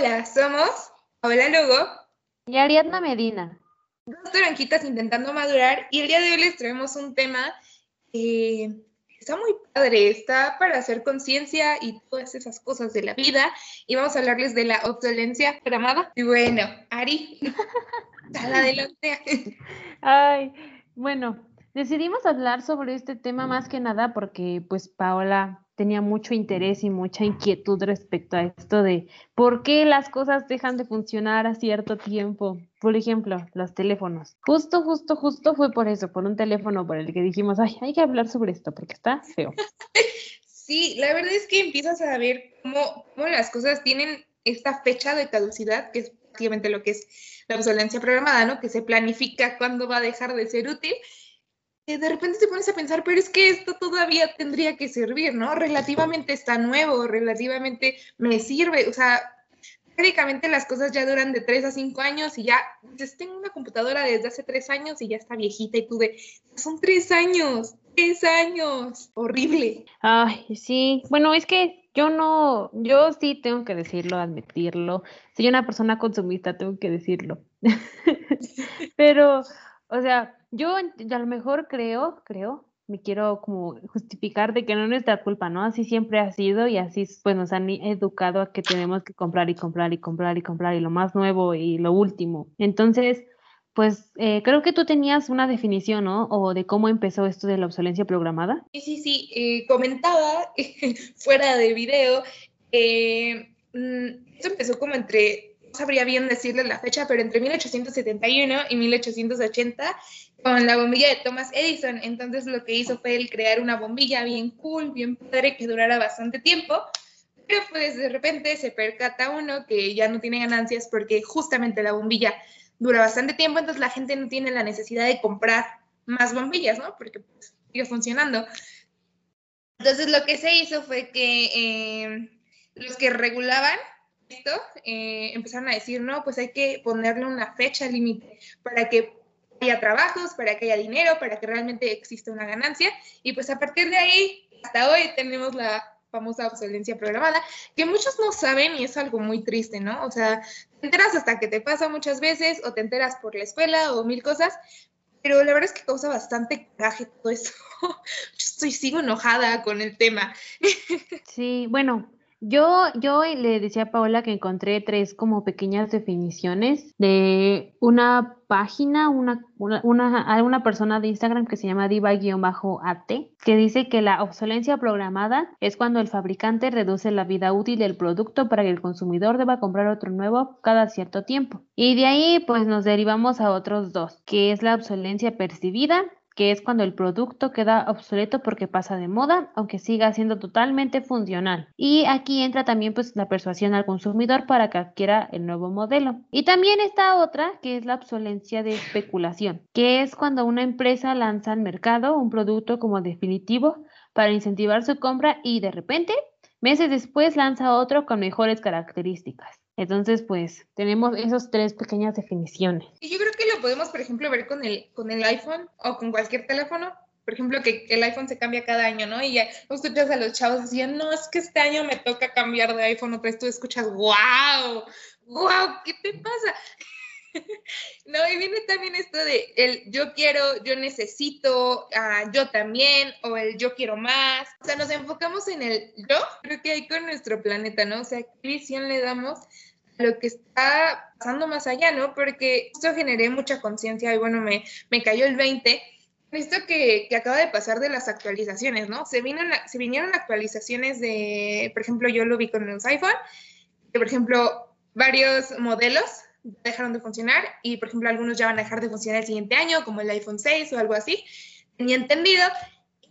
Hola, somos Paola Lugo y Ariadna Medina. Dos toronjitas intentando madurar y el día de hoy les traemos un tema que está muy padre, está para hacer conciencia y todas esas cosas de la vida y vamos a hablarles de la obsolencia programada. Y bueno, Ari, dale adelante. Ay, bueno, decidimos hablar sobre este tema más que nada porque pues Paola tenía mucho interés y mucha inquietud respecto a esto de por qué las cosas dejan de funcionar a cierto tiempo. Por ejemplo, los teléfonos. Justo, justo, justo fue por eso, por un teléfono por el que dijimos, ay, hay que hablar sobre esto porque está feo. Sí, la verdad es que empiezas a ver cómo, las cosas tienen esta fecha de caducidad, que es prácticamente lo que es la obsolencia programada, ¿no? Que se planifica cuándo va a dejar de ser útil de repente te pones a pensar, pero es que esto todavía tendría que servir, ¿no? Relativamente está nuevo, relativamente me sirve, o sea, prácticamente las cosas ya duran de 3 a 5 años y ya, pues tengo una computadora desde hace 3 años y ya está viejita y tú de, son 3 años, 3 años, horrible. Ay, sí, bueno, es que yo no, yo sí tengo que decirlo, admitirlo, soy una persona consumista, tengo que decirlo, pero, o sea, yo a lo mejor creo, creo, me quiero como justificar de que no es nuestra culpa, ¿no? Así siempre ha sido y así pues nos han educado a que tenemos que comprar y comprar y comprar y comprar y lo más nuevo y lo último. Entonces, pues eh, creo que tú tenías una definición, ¿no? O de cómo empezó esto de la obsolencia programada. Sí, sí, sí. Eh, comentaba fuera de video. Eh, esto empezó como entre, sabría bien decirle la fecha, pero entre 1871 y 1880 con la bombilla de Thomas Edison. Entonces lo que hizo fue el crear una bombilla bien cool, bien padre, que durara bastante tiempo. Pero pues de repente se percata uno que ya no tiene ganancias porque justamente la bombilla dura bastante tiempo, entonces la gente no tiene la necesidad de comprar más bombillas, ¿no? Porque pues, sigue funcionando. Entonces lo que se hizo fue que eh, los que regulaban eh, empezaron a decir, no, pues hay que ponerle una fecha límite para que haya trabajos, para que haya dinero, para que realmente exista una ganancia. Y pues a partir de ahí, hasta hoy tenemos la famosa obsolencia programada, que muchos no saben y es algo muy triste, ¿no? O sea, te enteras hasta que te pasa muchas veces o te enteras por la escuela o mil cosas, pero la verdad es que causa bastante coraje todo eso. Yo estoy, sigo enojada con el tema. Sí, bueno, yo, yo le decía a Paola que encontré tres como pequeñas definiciones de una página, una, una, una, persona de Instagram que se llama diva-at, que dice que la obsolencia programada es cuando el fabricante reduce la vida útil del producto para que el consumidor deba comprar otro nuevo cada cierto tiempo. Y de ahí pues nos derivamos a otros dos, que es la obsolencia percibida que es cuando el producto queda obsoleto porque pasa de moda, aunque siga siendo totalmente funcional. Y aquí entra también pues la persuasión al consumidor para que adquiera el nuevo modelo. Y también está otra que es la obsolencia de especulación, que es cuando una empresa lanza al mercado un producto como definitivo para incentivar su compra y de repente, meses después lanza otro con mejores características. Entonces, pues tenemos esas tres pequeñas definiciones. Y yo creo que lo podemos, por ejemplo, ver con el, con el iPhone o con cualquier teléfono. Por ejemplo, que, el iPhone se cambia cada año, ¿no? Y ya escuchas a los chavos decían, no, es que este año me toca cambiar de iPhone otra vez. Tú escuchas, wow, wow, ¿qué te pasa? no, y viene también esto de el yo quiero, yo necesito, uh, yo también, o el yo quiero más. O sea, nos enfocamos en el yo, creo que hay con nuestro planeta, ¿no? O sea, ¿qué visión le damos lo que está pasando más allá, ¿no? Porque esto generé mucha conciencia y bueno, me, me cayó el 20. Esto que, que, acaba de pasar de las actualizaciones, ¿no? Se, vino, se vinieron actualizaciones de, por ejemplo, yo lo vi con los iPhone, que por ejemplo, varios modelos dejaron de funcionar y, por ejemplo, algunos ya van a dejar de funcionar el siguiente año, como el iPhone 6 o algo así. Tenía entendido.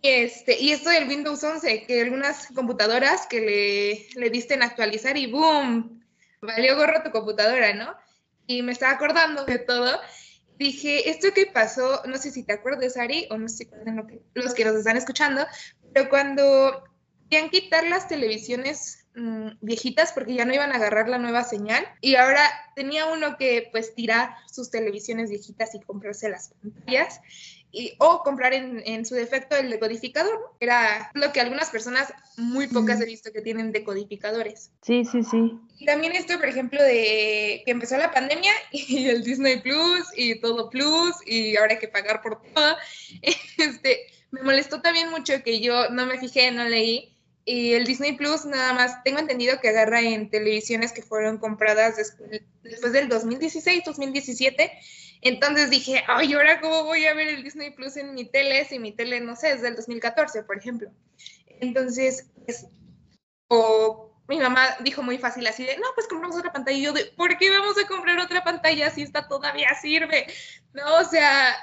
Este, y esto del Windows 11, que algunas computadoras que le, le diste en actualizar y ¡boom! Valió gorro tu computadora, ¿no? Y me estaba acordando de todo. Dije, esto que pasó, no sé si te acuerdas, Ari, o no sé si lo que, los que nos están escuchando, pero cuando querían quitar las televisiones mm, viejitas porque ya no iban a agarrar la nueva señal y ahora tenía uno que pues tirar sus televisiones viejitas y comprarse las pantallas y, o comprar en, en, su defecto el decodificador. Era lo que algunas personas, muy pocas he visto que tienen decodificadores. Sí, sí, sí. Y también esto, por ejemplo, de que empezó la pandemia y el Disney Plus y todo Plus y ahora hay que pagar por todo. Este, me molestó también mucho que yo no me fijé, no leí. Y el Disney Plus nada más, tengo entendido que agarra en televisiones que fueron compradas después, después del 2016, 2017 entonces dije, ay, ¿ahora cómo voy a ver el Disney Plus en mi tele si mi tele, no sé, es del 2014, por ejemplo? Entonces, pues, o mi mamá dijo muy fácil así de, no, pues compramos otra pantalla. Y yo de, ¿por qué vamos a comprar otra pantalla si esta todavía sirve? No, o sea,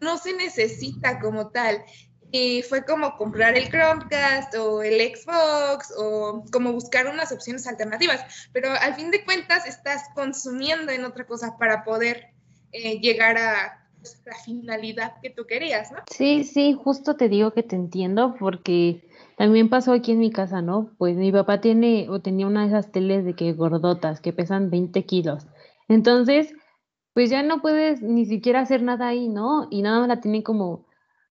no se necesita como tal. Y fue como comprar el Chromecast o el Xbox o como buscar unas opciones alternativas. Pero al fin de cuentas estás consumiendo en otra cosa para poder eh, llegar a la finalidad que tú querías, ¿no? Sí, sí, justo te digo que te entiendo porque también pasó aquí en mi casa, ¿no? Pues mi papá tiene o tenía una de esas teles de que gordotas que pesan 20 kilos. Entonces, pues ya no puedes ni siquiera hacer nada ahí, ¿no? Y nada más la tiene como,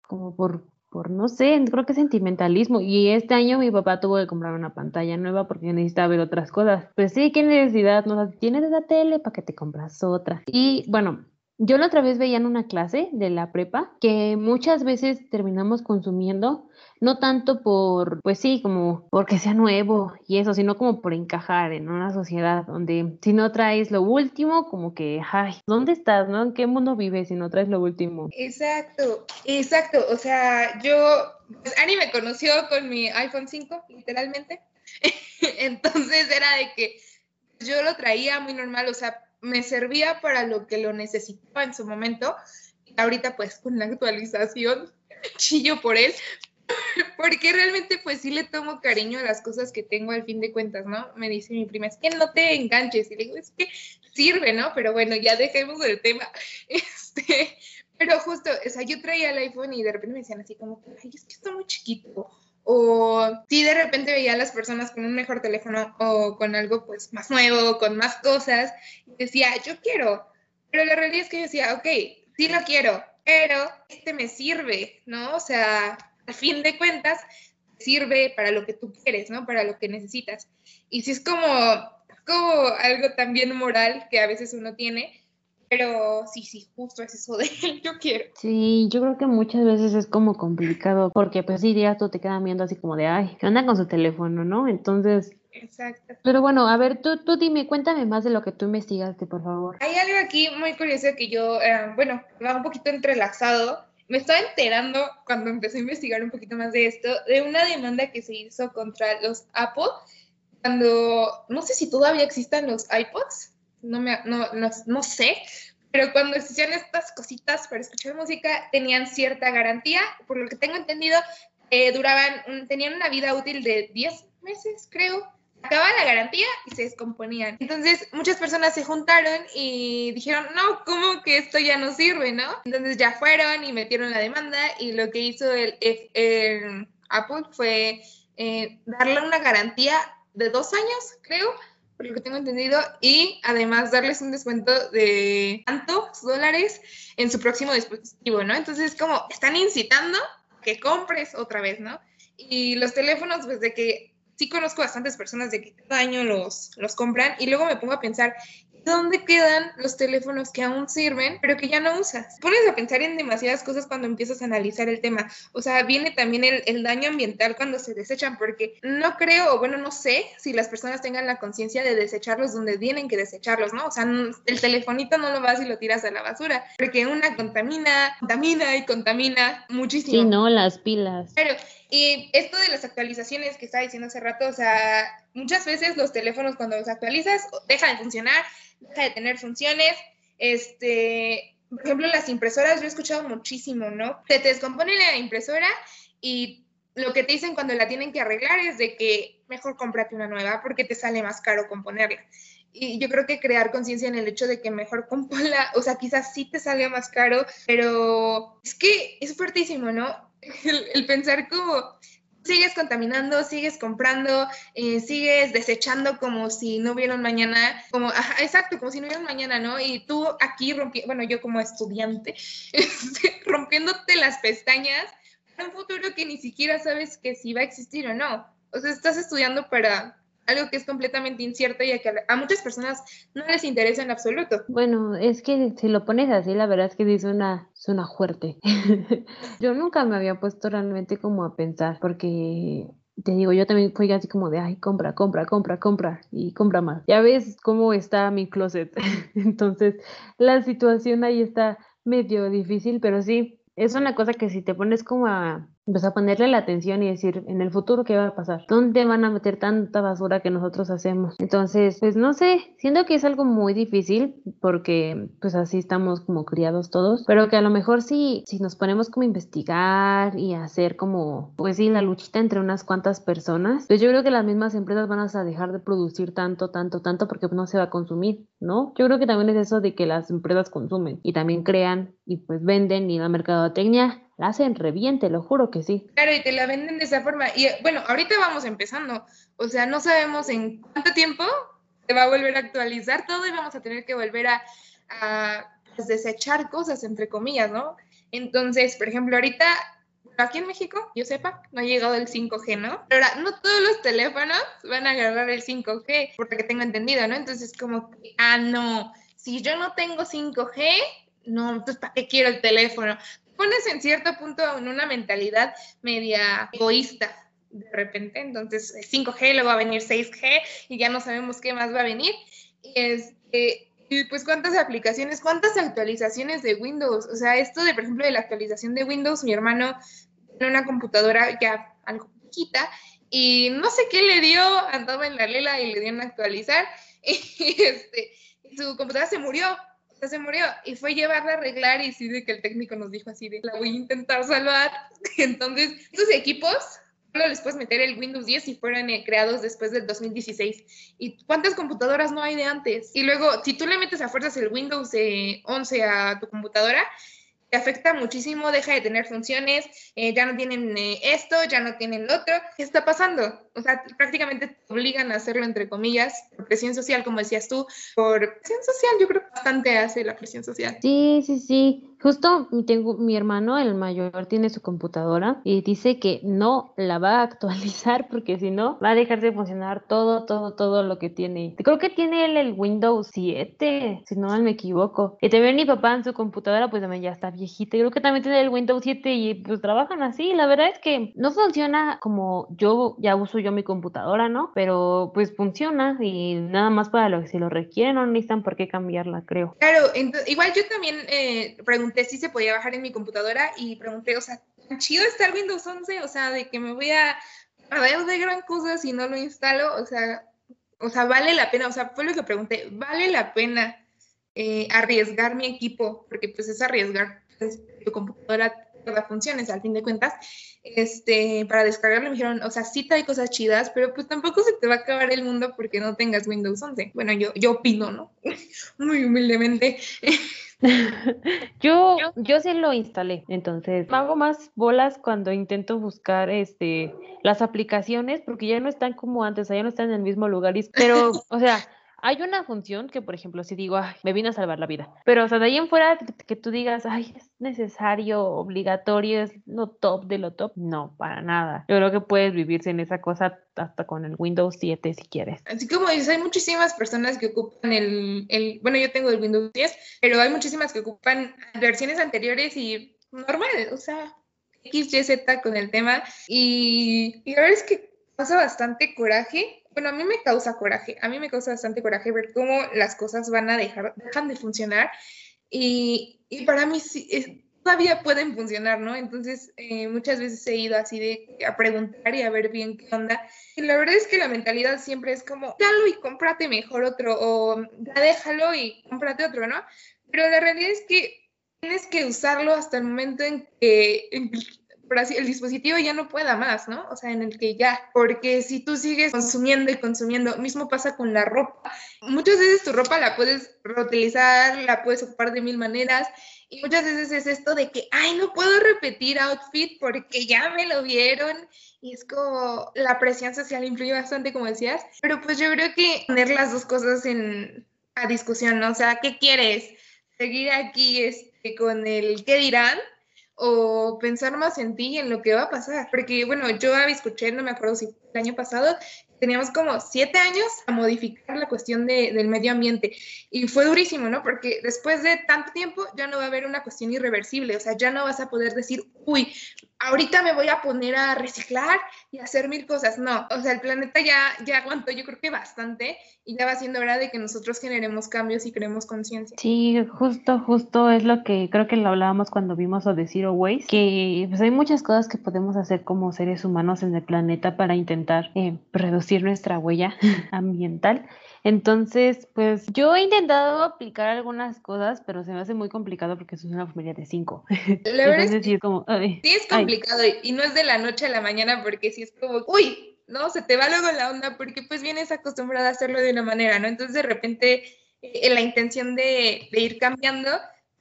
como por, por, no sé, creo que sentimentalismo. Y este año mi papá tuvo que comprar una pantalla nueva porque necesitaba ver otras cosas. Pues sí, qué necesidad, ¿no? Tienes esa tele para que te compras otra. Y bueno, yo la otra vez veía en una clase de la prepa que muchas veces terminamos consumiendo, no tanto por, pues sí, como porque sea nuevo y eso, sino como por encajar en una sociedad donde si no traes lo último, como que, ay, ¿dónde estás, no? ¿En qué mundo vives si no traes lo último? Exacto, exacto. O sea, yo, pues Ani me conoció con mi iPhone 5, literalmente. Entonces era de que yo lo traía muy normal, o sea, me servía para lo que lo necesitaba en su momento. Ahorita pues con la actualización chillo por él, porque realmente pues sí le tomo cariño a las cosas que tengo al fin de cuentas, ¿no? Me dice mi prima, es que no te enganches. Y le digo, es que sirve, ¿no? Pero bueno, ya dejemos el tema. Este, pero justo, o sea, yo traía el iPhone y de repente me decían así como, ay, es que está muy chiquito o si de repente veía a las personas con un mejor teléfono o con algo pues más nuevo, con más cosas, decía, yo quiero, pero la realidad es que yo decía, ok, sí lo quiero, pero este me sirve, ¿no? O sea, al fin de cuentas, sirve para lo que tú quieres, ¿no? Para lo que necesitas. Y si es como, como algo también moral que a veces uno tiene, pero sí, sí, justo es eso de yo quiero. Sí, yo creo que muchas veces es como complicado, porque pues sí, días tú te quedan viendo así como de, ay, ¿qué onda con su teléfono, no? Entonces... Exacto. Pero bueno, a ver, tú, tú dime, cuéntame más de lo que tú investigaste, por favor. Hay algo aquí muy curioso que yo, eh, bueno, va un poquito entrelazado. Me estaba enterando cuando empecé a investigar un poquito más de esto, de una demanda que se hizo contra los Apple, cuando, no sé si todavía existan los iPods, no, me, no, no, sé, pero cuando existían estas cositas para escuchar música tenían cierta garantía, por lo que tengo entendido, eh, duraban, tenían una vida útil de 10 meses, creo. Acababa la garantía y se descomponían. Entonces muchas personas se juntaron y dijeron, no, ¿cómo que esto ya no sirve, no? Entonces ya fueron y metieron la demanda y lo que hizo el, Apple fue eh, darle una garantía de dos años, creo, por lo que tengo entendido, y además darles un descuento de tantos dólares en su próximo dispositivo, ¿no? Entonces, como están incitando que compres otra vez, ¿no? Y los teléfonos, pues de que sí conozco bastantes personas de que cada año los, los compran y luego me pongo a pensar, ¿dónde quedan los teléfonos que aún sirven, pero que ya no usas? Pones a pensar en demasiadas cosas cuando empiezas a analizar el tema. O sea, viene también el, el daño ambiental cuando se desechan, porque no creo, o bueno, no sé si las personas tengan la conciencia de desecharlos donde tienen que desecharlos, ¿no? O sea, el telefonito no lo vas y lo tiras a la basura, porque una contamina, contamina y contamina muchísimo. Sí, no, las pilas. Pero, y esto de las actualizaciones que estaba diciendo hace rato, o sea, muchas veces los teléfonos cuando los actualizas dejan de funcionar, deja de tener funciones. Este, por ejemplo, las impresoras, yo he escuchado muchísimo, ¿no? Se te descompone la impresora y lo que te dicen cuando la tienen que arreglar es de que mejor cómprate una nueva porque te sale más caro componerla. Y yo creo que crear conciencia en el hecho de que mejor componla, o sea, quizás sí te salga más caro, pero es que es fuertísimo, ¿no? El, pensar como sigues contaminando, sigues comprando, eh, sigues desechando como si no hubiera mañana, como, exacto, como si no hubiera mañana, ¿no? Y tú aquí rompiendo, bueno, yo como estudiante, este, rompiéndote las pestañas para un futuro que ni siquiera sabes que si va a existir o no. O sea, estás estudiando para algo que es completamente incierto y a que a muchas personas no les interesa en absoluto. Bueno, es que si lo pones así, la verdad es que sí suena, suena fuerte. yo nunca me había puesto realmente como a pensar, porque te digo, yo también fui así como de, ay, compra, compra, compra, compra y compra más. Ya ves cómo está mi closet. Entonces, la situación ahí está medio difícil, pero sí, es una cosa que si te pones como a pues a ponerle la atención y decir, en el futuro, ¿qué va a pasar? ¿Dónde van a meter tanta basura que nosotros hacemos? Entonces, pues no sé, siento que es algo muy difícil porque pues así estamos como criados todos, pero que a lo mejor sí, si nos ponemos como a investigar y hacer como, pues sí, la luchita entre unas cuantas personas, pues yo creo que las mismas empresas van a dejar de producir tanto, tanto, tanto porque no se va a consumir, ¿no? Yo creo que también es eso de que las empresas consumen y también crean y pues venden y la mercadotecnia la hacen reviente, lo juro que sí. Claro, y te la venden de esa forma. Y bueno, ahorita vamos empezando. O sea, no sabemos en cuánto tiempo se va a volver a actualizar todo y vamos a tener que volver a, pues, desechar cosas, entre comillas, ¿no? Entonces, por ejemplo, ahorita, aquí en México, yo sepa, no ha llegado el 5G, ¿no? Pero ahora, no todos los teléfonos van a agarrar el 5G, porque tengo entendido, ¿no? Entonces, como, ah, no, si yo no tengo 5G, no, entonces, ¿para qué quiero el teléfono? Pones en cierto punto en una mentalidad media egoísta de repente, entonces 5G, luego va a venir 6G y ya no sabemos qué más va a venir. Este, y pues cuántas aplicaciones, cuántas actualizaciones de Windows, o sea, esto de, por ejemplo, de la actualización de Windows, mi hermano tiene una computadora ya algo chiquita y no sé qué le dio, andaba en la lela y le dieron a actualizar y este, su computadora se murió se murió y fue llevarla a arreglar y sí de que el técnico nos dijo así de la voy a intentar salvar. Entonces, estos equipos solo les puedes meter el Windows 10 si fueran eh, creados después del 2016. ¿Y cuántas computadoras no hay de antes? Y luego, si tú le metes a fuerzas el Windows 11 a tu computadora, afecta muchísimo, deja de tener funciones, eh, ya no tienen eh, esto, ya no tienen lo otro. ¿Qué está pasando? O sea, prácticamente te obligan a hacerlo entre comillas, por presión social, como decías tú, por presión social, yo creo que bastante hace la presión social. Sí, sí, sí. Justo tengo mi hermano, el mayor, tiene su computadora y dice que no la va a actualizar porque si no va a dejar de funcionar todo, todo, todo lo que tiene. Creo que tiene él el Windows 7, si no me equivoco. Y también mi papá en su computadora, pues también ya está viejita. Creo que también tiene el Windows 7 y pues trabajan así. La verdad es que no funciona como yo ya uso yo mi computadora, ¿no? Pero pues funciona y nada más para lo que si lo requieren no necesitan por qué cambiarla, creo. Claro, igual yo también eh, pregunté si se podía bajar en mi computadora y pregunté, o sea, chido está el Windows 11, o sea, de que me voy a, ver de gran cosa si no lo instalo, o sea, o sea, vale la pena, o sea, fue lo que pregunté, vale la pena eh, arriesgar mi equipo, porque pues es arriesgar pues, tu computadora todas funciones al fin de cuentas, este, para descargarlo me dijeron, o sea, sí hay cosas chidas, pero pues tampoco se te va a acabar el mundo porque no tengas Windows 11. Bueno, yo, yo opino, ¿no? Muy humildemente. yo, yo sí lo instalé, entonces hago más bolas cuando intento buscar este las aplicaciones porque ya no están como antes, ya no están en el mismo lugar, pero, o sea, hay una función que, por ejemplo, si digo, ay, me vine a salvar la vida, pero o sea, de ahí en fuera que, tú digas, ay, es necesario, obligatorio, es lo top de lo top, no, para nada. Yo creo que puedes vivir sin esa cosa hasta con el Windows 7 si quieres. Así como dices, hay muchísimas personas que ocupan el, el, bueno, yo tengo el Windows 10, pero hay muchísimas que ocupan versiones anteriores y normal, o sea, XYZ con el tema. Y, y la verdad es que pasa bastante coraje bueno, a mí me causa coraje, a mí me causa bastante coraje ver cómo las cosas van a dejar, dejan de funcionar y, y para mí sí, todavía pueden funcionar, ¿no? Entonces, eh, muchas veces he ido así de a preguntar y a ver bien qué onda. Y la verdad es que la mentalidad siempre es como, dalo y cómprate mejor otro, o ya déjalo y cómprate otro, ¿no? Pero la realidad es que tienes que usarlo hasta el momento en que, así, el dispositivo ya no pueda más, ¿no? O sea, en el que ya, porque si tú sigues consumiendo y consumiendo, mismo pasa con la ropa. Muchas veces tu ropa la puedes reutilizar, la puedes ocupar de mil maneras y muchas veces es esto de que, ay, no puedo repetir outfit porque ya me lo vieron y es como la presión social influye bastante, como decías, pero pues yo creo que poner las dos cosas en, a discusión, ¿no? O sea, ¿qué quieres? ¿Seguir aquí este, con el qué dirán? O pensar más en ti y en lo que va a pasar. Porque, bueno, yo escuché, no me acuerdo si el año pasado, teníamos como siete años a modificar la cuestión de, del medio ambiente. Y fue durísimo, ¿no? Porque después de tanto tiempo ya no va a haber una cuestión irreversible, o sea, ya no vas a poder decir, uy, ahorita me voy a poner a reciclar y hacer mil cosas. No, o sea, el planeta ya, ya aguantó, yo creo que bastante, y ya va siendo hora de que nosotros generemos cambios y creemos conciencia. Sí, justo, justo es lo que creo que lo hablábamos cuando vimos o de Zero que pues hay muchas cosas que podemos hacer como seres humanos en el planeta para intentar eh, reducir nuestra huella ambiental. Entonces, pues yo he intentado aplicar algunas cosas, pero se me hace muy complicado porque soy una familia de cinco. La verdad es, sí, como, sí es complicado y no es de la noche a la mañana porque sí es como, uy, no, se te va luego la onda porque pues vienes acostumbrada a hacerlo de una manera, ¿no? Entonces de repente eh, la intención de, ir cambiando,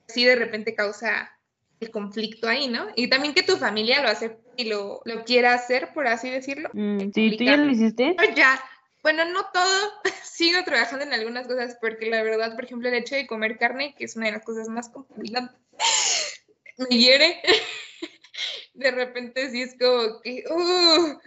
sí de repente causa el conflicto ahí, ¿no? Y también que tu familia lo hace y lo, lo quiera hacer, por así decirlo. Mm, sí, ¿tú ya lo hiciste? Ya, bueno, no todo, sigo trabajando en algunas cosas porque la verdad, por ejemplo, el hecho de comer carne, que es una de las cosas más complicadas, me hiere. De repente sí es como que, uh,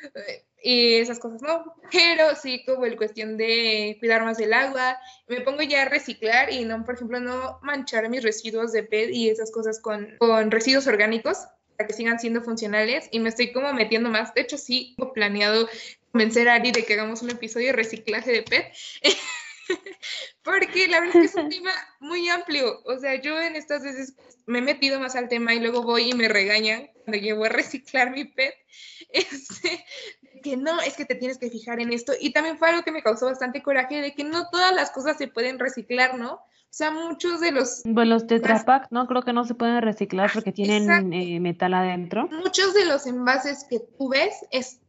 y esas cosas no, pero sí como el cuestión de cuidar más el agua, me pongo ya a reciclar y no, por ejemplo, no manchar mis residuos de PET y esas cosas con, con residuos orgánicos para que sigan siendo funcionales y me estoy como metiendo más, de hecho sí, he planeado convencer a Ari de que hagamos un episodio de reciclaje de PET. Porque la verdad es que es un tema muy amplio. O sea, yo en estas veces me he metido más al tema y luego voy y me regañan cuando voy a reciclar mi PET. Este, que no, es que te tienes que fijar en esto. Y también fue algo que me causó bastante coraje de que no todas las cosas se pueden reciclar, ¿no? O sea, muchos de los... Pues los Tetra ¿no? Creo que no se pueden reciclar porque tienen eh, metal adentro. Muchos de los envases que tú ves es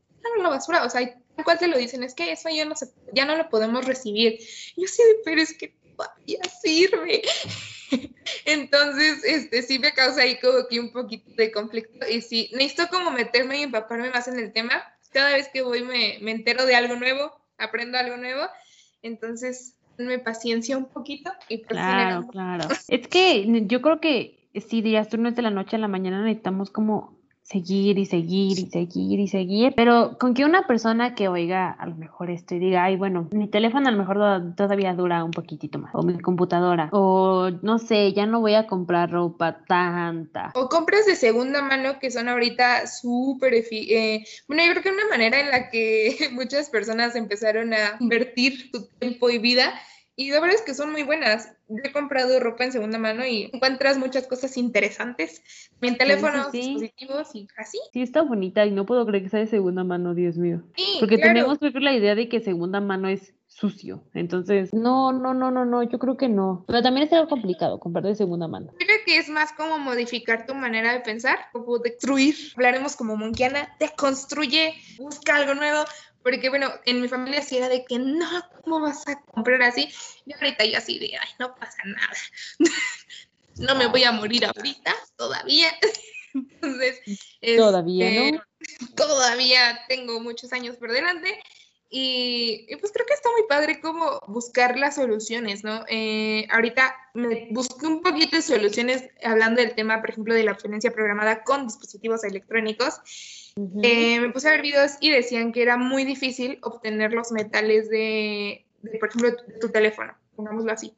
la basura, o sea, cual te lo dicen, es que eso ya no, se, ya no lo podemos recibir. Yo sí, pero es que todavía sirve. Entonces, este, sí me causa ahí como que un poquito de conflicto y sí, necesito como meterme y empaparme más en el tema. Cada vez que voy me, me entero de algo nuevo, aprendo algo nuevo. Entonces, me paciencia un poquito y pues Claro, claro. Es que yo creo que tú no es de la noche a la mañana, necesitamos como seguir y seguir y seguir y seguir, pero con que una persona que oiga a lo mejor esto y diga, ay, bueno, mi teléfono a lo mejor todavía dura un poquitito más, o mi computadora, o no sé, ya no voy a comprar ropa tanta. O compras de segunda mano que son ahorita súper, eh, bueno, yo creo que una manera en la que muchas personas empezaron a invertir su tiempo y vida y la verdad es que son muy buenas. he comprado ropa en segunda mano y encuentras muchas cosas interesantes. Mi teléfono, dispositivos y así. Sí, está bonita y no puedo creer que sea de segunda mano, Dios mío. Porque tenemos que la idea de que segunda mano es sucio. Entonces, no, no, no, no, no, yo creo que no. Pero también es algo complicado comprar de segunda mano. Creo que es más como modificar tu manera de pensar, como destruir. Hablaremos como monquiana, deconstruye, busca algo nuevo, porque bueno, en mi familia sí era de que no, ¿cómo vas a comprar así? Y ahorita yo así de, ay, no pasa nada. no me voy a morir ahorita, todavía. Entonces, todavía, ¿no? Este, todavía tengo muchos años por delante. Y, pues creo que está muy padre como buscar las soluciones, ¿no? Eh, ahorita me busqué un poquito de soluciones hablando del tema, por ejemplo, de la obsolescencia programada con dispositivos electrónicos. Eh, me puse a ver videos y decían que era muy difícil obtener los metales de, por ejemplo, tu, teléfono, pongámoslo así.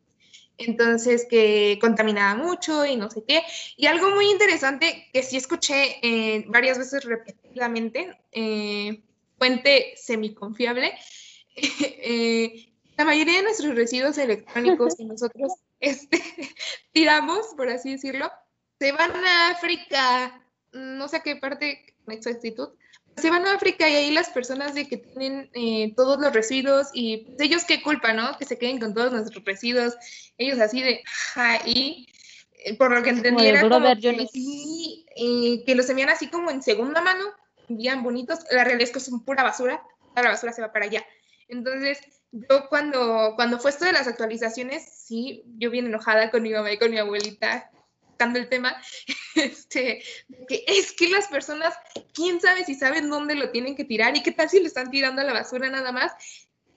Entonces, que contaminaba mucho y no sé qué. Y algo muy interesante que sí escuché eh, varias veces repetidamente, eh, fuente semiconfiable, eh, la mayoría de nuestros residuos electrónicos que nosotros este, tiramos, por así decirlo, se van a África, no sé a qué parte exactitud, se van a África y ahí las personas de que tienen eh, todos los residuos y pues, ellos qué culpa, ¿no? Que se queden con todos nuestros residuos, ellos así de, y eh, por lo que entendí era como que, sí, eh, que los envían así como en segunda mano, envían bonitos, la realidad es que son pura basura, la basura se va para allá. Entonces, yo cuando, cuando fue esto de las actualizaciones, sí, yo bien enojada con mi mamá y con mi abuelita, tocando el tema, este, que es que las personas, quién sabe si saben dónde lo tienen que tirar y qué tal si lo están tirando a la basura nada más.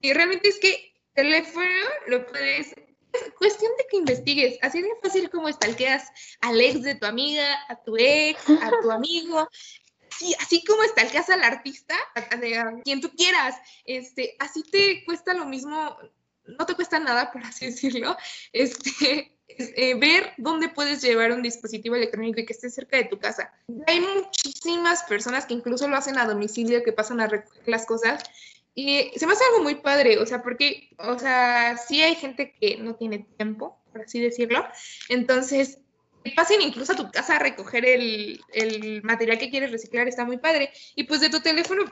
Y realmente es que teléfono lo puedes es cuestión de que investigues, así de fácil como estalqueas al ex de tu amiga, a tu ex, a tu amigo, Sí, así como está el caso al artista, a, quien tú quieras, este, así te cuesta lo mismo, no te cuesta nada, por así decirlo, este, eh, ver dónde puedes llevar un dispositivo electrónico y que esté cerca de tu casa. Hay muchísimas personas que incluso lo hacen a domicilio, que pasan a recoger las cosas. Y se me hace algo muy padre, o sea, porque, o sea, sí hay gente que no tiene tiempo, por así decirlo. Entonces, pasen incluso a tu casa a recoger el, material que quieres reciclar, está muy padre. Y pues de tu teléfono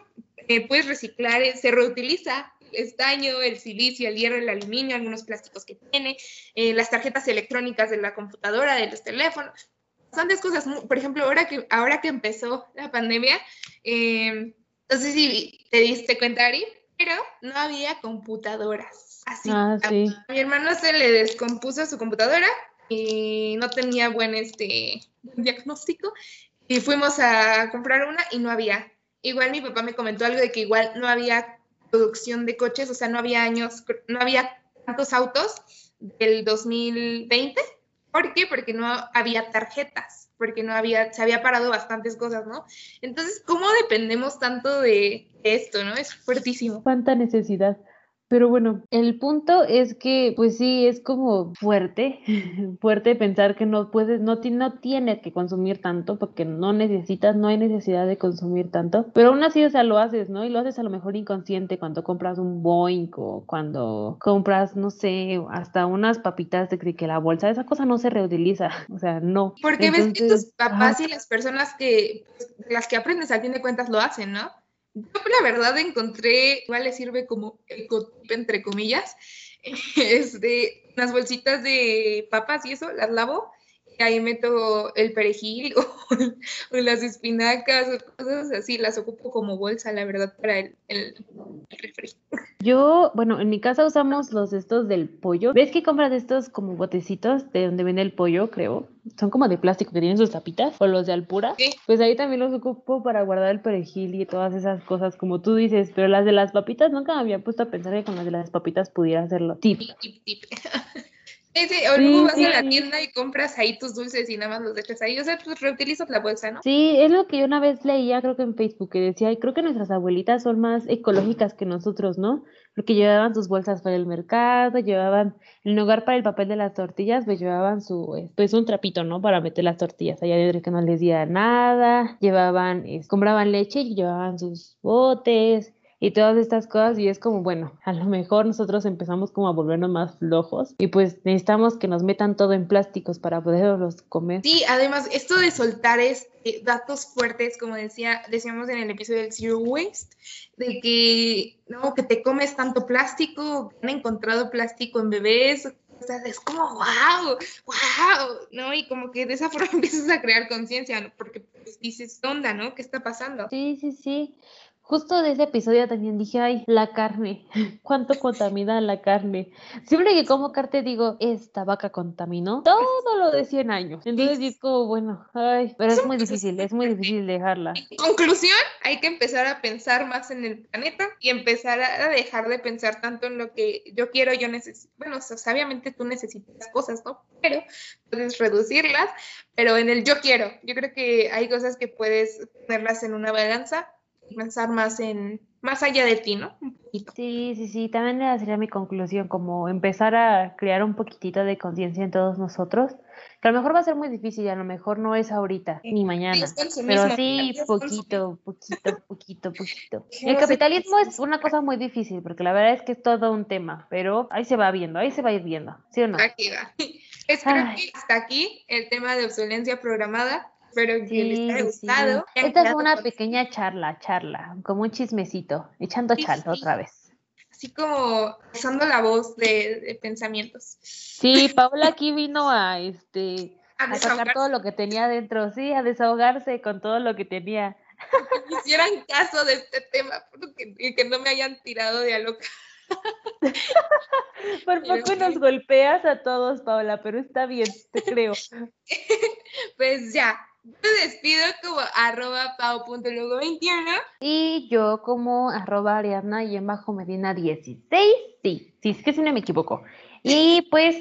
eh, puedes reciclar, eh, se reutiliza el estaño, el silicio, el hierro, el aluminio, algunos plásticos que tiene, eh, las tarjetas electrónicas de la computadora, de los teléfonos. Son de cosas, por ejemplo, ahora que, ahora que empezó la pandemia, no sé si te diste cuenta, Ari, pero no había computadoras. Así. Ah, sí. A mi hermano se le descompuso su computadora y no tenía buen este, diagnóstico y fuimos a comprar una y no había. Igual mi papá me comentó algo de que igual no había producción de coches, o sea, no había años, no había tantos autos del 2020. ¿Por qué? Porque no había tarjetas, porque no había, se había parado bastantes cosas, ¿no? Entonces, ¿cómo dependemos tanto de esto, no? Es fuertísimo. ¿Cuánta necesidad? Pero bueno, el punto es que, pues sí, es como fuerte, fuerte pensar que no puedes, no, no tienes que consumir tanto porque no necesitas, no hay necesidad de consumir tanto, pero aún así, o sea, lo haces, ¿no? Y lo haces a lo mejor inconsciente cuando compras un Boeing o cuando compras, no sé, hasta unas papitas de que la bolsa, esa cosa no se reutiliza, o sea, no. Porque ves que tus papás y las personas que, pues, las que aprendes al fin de cuentas lo hacen, ¿no? Yo la verdad encontré, igual le sirve como ecotip entre comillas, es de unas bolsitas de papas y eso, las lavo y ahí meto el perejil o, las espinacas o cosas así, las ocupo como bolsa, la verdad, para el, el. Yo, bueno, en mi casa usamos los estos del pollo. ¿Ves que compras estos como botecitos de donde viene el pollo, creo? Son como de plástico que tienen sus tapitas, o los de Alpura. Pues ahí también los ocupo para guardar el perejil y todas esas cosas, como tú dices. Pero las de las papitas nunca me había puesto a pensar que con las de las papitas pudiera hacerlo. Tip. tip, tip. Sí, o luego vas a la tienda y compras ahí tus dulces y nada más los dejas ahí. O sea, pues reutilizas la bolsa, ¿no? Sí, es lo que yo una vez leía, creo que en Facebook, que decía, y creo que nuestras abuelitas son más ecológicas que nosotros, ¿no? Porque llevaban sus bolsas para el mercado, llevaban, en lugar para el papel de las tortillas, pues llevaban su, pues un trapito, ¿no? Para meter las tortillas. Allá adentro que no les diera nada, llevaban, compraban leche y llevaban sus botes y todas estas cosas y es como, bueno, a lo mejor nosotros empezamos como a volvernos más flojos y pues necesitamos que nos metan todo en plásticos para poderlos comer. Sí, además esto de soltar es este, datos fuertes, como decía, decíamos en el episodio del Zero Waste, de que no, que te comes tanto plástico, que han encontrado plástico en bebés, o sea, es como, wow, wow, ¿no? Y como que de esa forma empiezas a crear conciencia, porque pues, dices, onda, ¿no? ¿Qué está pasando? Sí, sí, sí. Justo de ese episodio también dije, ay, la carne, cuánto contamina la carne. Siempre que como carne digo, esta vaca contaminó todo lo de 100 años. Entonces es como, bueno, ay, pero es muy difícil, es muy difícil dejarla. Conclusión, hay que empezar a pensar más en el planeta y empezar a dejar de pensar tanto en lo que yo quiero, yo necesito. Bueno, obviamente tú necesitas cosas, ¿no? Pero puedes reducirlas, pero en el yo quiero, yo creo que hay cosas que puedes ponerlas en una balanza pensar más en, más allá de ti, ¿no? Sí, sí, sí, también sería mi conclusión, como empezar a crear un poquitito de conciencia en todos nosotros, que a lo mejor va a ser muy difícil, a lo mejor no es ahorita ni mañana, pero sí poquito, poquito, poquito, poquito. El capitalismo es una cosa muy difícil, porque la verdad es que es todo un tema, pero ahí se va viendo, ahí se va a ir viendo, ¿sí o no? Aquí va. Es creo que hasta aquí el tema de obsolencia programada espero que les haya gustado. Esta es una pequeña charla, charla, como un chismecito, echando charla otra vez. Así como usando la voz de, pensamientos. Sí, Paula aquí vino a este a, sacar todo lo que tenía dentro, sí, a desahogarse con todo lo que tenía. Que hicieran caso de este tema y que no me hayan tirado de a loca. Por poco nos golpeas a todos, Paola, pero está bien, te creo. Pues ya, me despido como arroba pau.lugo21 y yo como arroba ariadna y en bajo medina 16, sí, sí, es que si no me equivoco. Y pues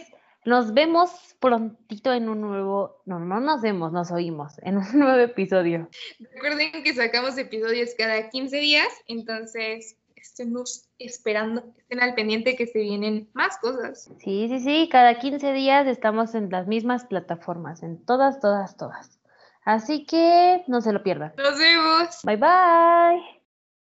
nos vemos prontito en un nuevo, no, no nos vemos, nos oímos en un nuevo episodio. Recuerden que sacamos episodios cada 15 días, entonces estemos esperando, estén al pendiente que se vienen más cosas. Sí, sí, sí, cada 15 días estamos en las mismas plataformas, en todas, todas, todas. Así que no se lo pierdan. Nos vemos. Bye bye.